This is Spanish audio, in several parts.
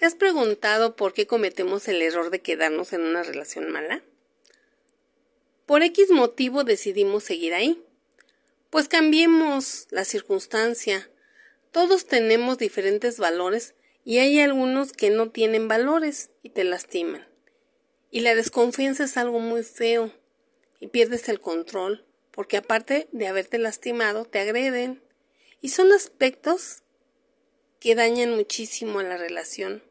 ¿Te has preguntado por qué cometemos el error de quedarnos en una relación mala? Por X motivo decidimos seguir ahí. Pues cambiemos la circunstancia. Todos tenemos diferentes valores y hay algunos que no tienen valores y te lastiman. Y la desconfianza es algo muy feo y pierdes el control porque aparte de haberte lastimado te agreden y son aspectos que dañan muchísimo a la relación.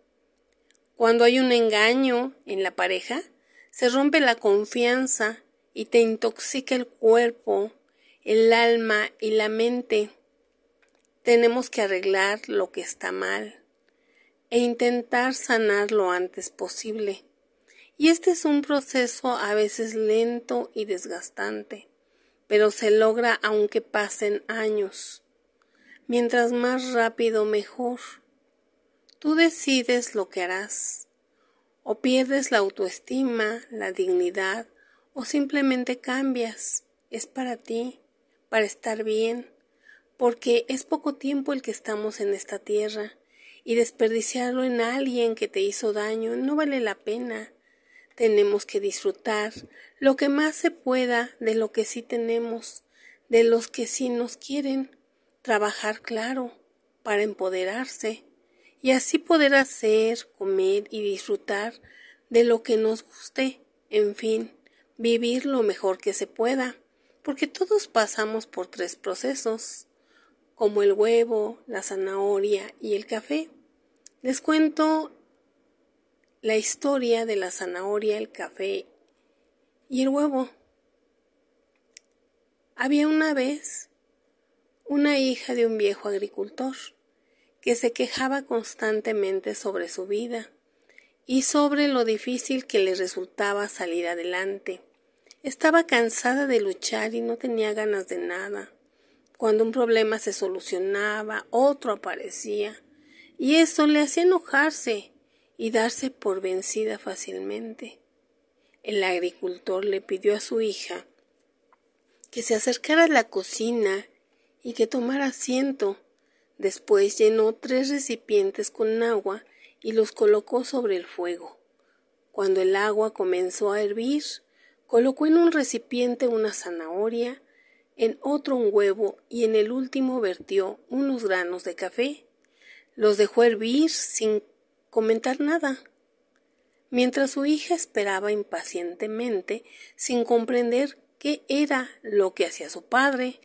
Cuando hay un engaño en la pareja, se rompe la confianza y te intoxica el cuerpo, el alma y la mente. Tenemos que arreglar lo que está mal e intentar sanar lo antes posible. Y este es un proceso a veces lento y desgastante, pero se logra aunque pasen años. Mientras más rápido mejor. Tú decides lo que harás. O pierdes la autoestima, la dignidad, o simplemente cambias. Es para ti, para estar bien, porque es poco tiempo el que estamos en esta tierra, y desperdiciarlo en alguien que te hizo daño no vale la pena. Tenemos que disfrutar lo que más se pueda de lo que sí tenemos, de los que sí nos quieren, trabajar claro, para empoderarse y así poder hacer, comer y disfrutar de lo que nos guste, en fin, vivir lo mejor que se pueda, porque todos pasamos por tres procesos, como el huevo, la zanahoria y el café. Les cuento la historia de la zanahoria, el café y el huevo. Había una vez una hija de un viejo agricultor que se quejaba constantemente sobre su vida y sobre lo difícil que le resultaba salir adelante. Estaba cansada de luchar y no tenía ganas de nada. Cuando un problema se solucionaba, otro aparecía, y eso le hacía enojarse y darse por vencida fácilmente. El agricultor le pidió a su hija que se acercara a la cocina y que tomara asiento Después llenó tres recipientes con agua y los colocó sobre el fuego. Cuando el agua comenzó a hervir, colocó en un recipiente una zanahoria, en otro un huevo y en el último vertió unos granos de café. Los dejó hervir sin comentar nada. Mientras su hija esperaba impacientemente, sin comprender qué era lo que hacía su padre,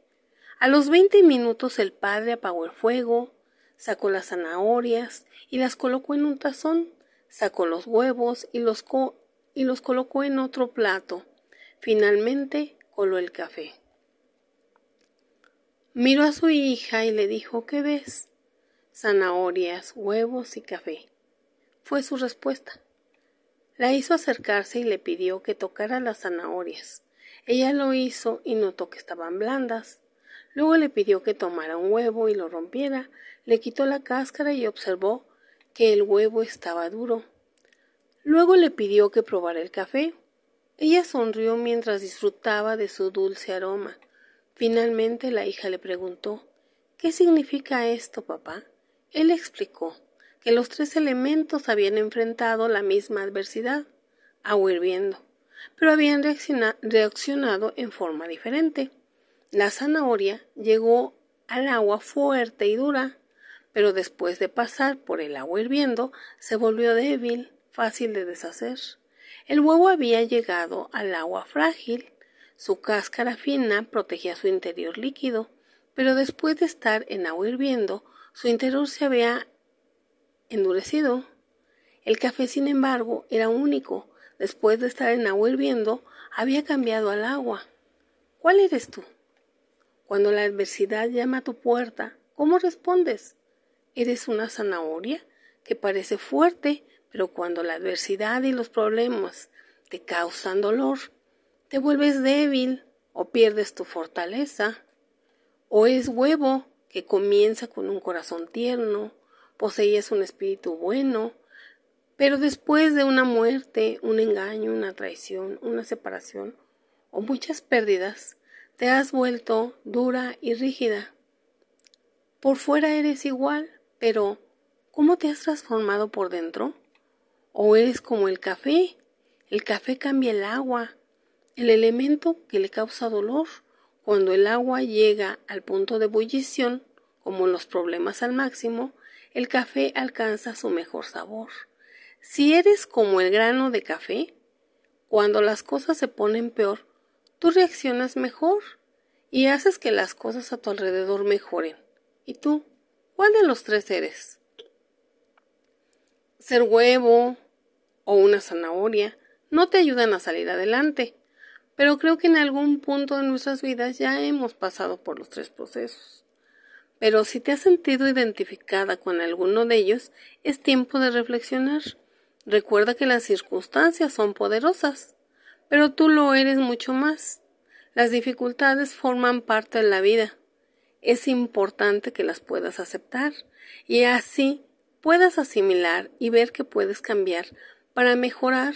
a los veinte minutos el padre apagó el fuego, sacó las zanahorias y las colocó en un tazón, sacó los huevos y los, y los colocó en otro plato. Finalmente coló el café. Miró a su hija y le dijo ¿Qué ves? Zanahorias, huevos y café. Fue su respuesta. La hizo acercarse y le pidió que tocara las zanahorias. Ella lo hizo y notó que estaban blandas. Luego le pidió que tomara un huevo y lo rompiera, le quitó la cáscara y observó que el huevo estaba duro. Luego le pidió que probara el café. Ella sonrió mientras disfrutaba de su dulce aroma. Finalmente la hija le preguntó ¿Qué significa esto, papá? Él explicó que los tres elementos habían enfrentado la misma adversidad, agua hirviendo, pero habían reaccionado en forma diferente. La zanahoria llegó al agua fuerte y dura, pero después de pasar por el agua hirviendo se volvió débil, fácil de deshacer. El huevo había llegado al agua frágil, su cáscara fina protegía su interior líquido, pero después de estar en agua hirviendo, su interior se había endurecido. El café, sin embargo, era único. Después de estar en agua hirviendo, había cambiado al agua. ¿Cuál eres tú? Cuando la adversidad llama a tu puerta, ¿cómo respondes? ¿Eres una zanahoria que parece fuerte, pero cuando la adversidad y los problemas te causan dolor, te vuelves débil o pierdes tu fortaleza? ¿O es huevo que comienza con un corazón tierno, posees un espíritu bueno, pero después de una muerte, un engaño, una traición, una separación o muchas pérdidas, te has vuelto dura y rígida. Por fuera eres igual, pero ¿Cómo te has transformado por dentro? ¿O eres como el café? El café cambia el agua, el elemento que le causa dolor. Cuando el agua llega al punto de ebullición, como los problemas al máximo, el café alcanza su mejor sabor. Si eres como el grano de café, cuando las cosas se ponen peor, tú reaccionas mejor y haces que las cosas a tu alrededor mejoren. ¿Y tú? ¿Cuál de los tres eres? Ser huevo o una zanahoria no te ayudan a salir adelante, pero creo que en algún punto de nuestras vidas ya hemos pasado por los tres procesos. Pero si te has sentido identificada con alguno de ellos, es tiempo de reflexionar. Recuerda que las circunstancias son poderosas, pero tú lo eres mucho más. Las dificultades forman parte de la vida. Es importante que las puedas aceptar y así puedas asimilar y ver que puedes cambiar para mejorar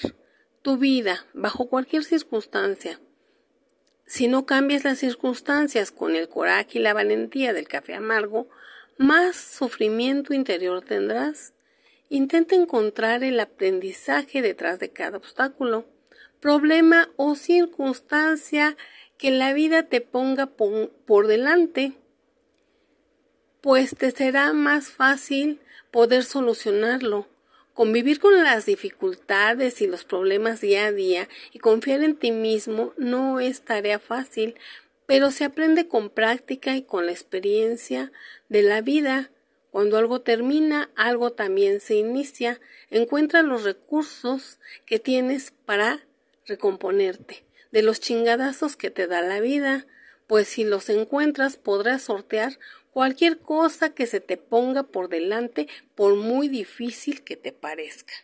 tu vida bajo cualquier circunstancia. Si no cambias las circunstancias con el coraje y la valentía del café amargo, más sufrimiento interior tendrás. Intenta encontrar el aprendizaje detrás de cada obstáculo, problema o circunstancia que la vida te ponga por delante, pues te será más fácil poder solucionarlo Convivir con las dificultades y los problemas día a día y confiar en ti mismo no es tarea fácil, pero se aprende con práctica y con la experiencia de la vida. Cuando algo termina, algo también se inicia. Encuentra los recursos que tienes para recomponerte de los chingadazos que te da la vida, pues si los encuentras podrás sortear cualquier cosa que se te ponga por delante, por muy difícil que te parezca.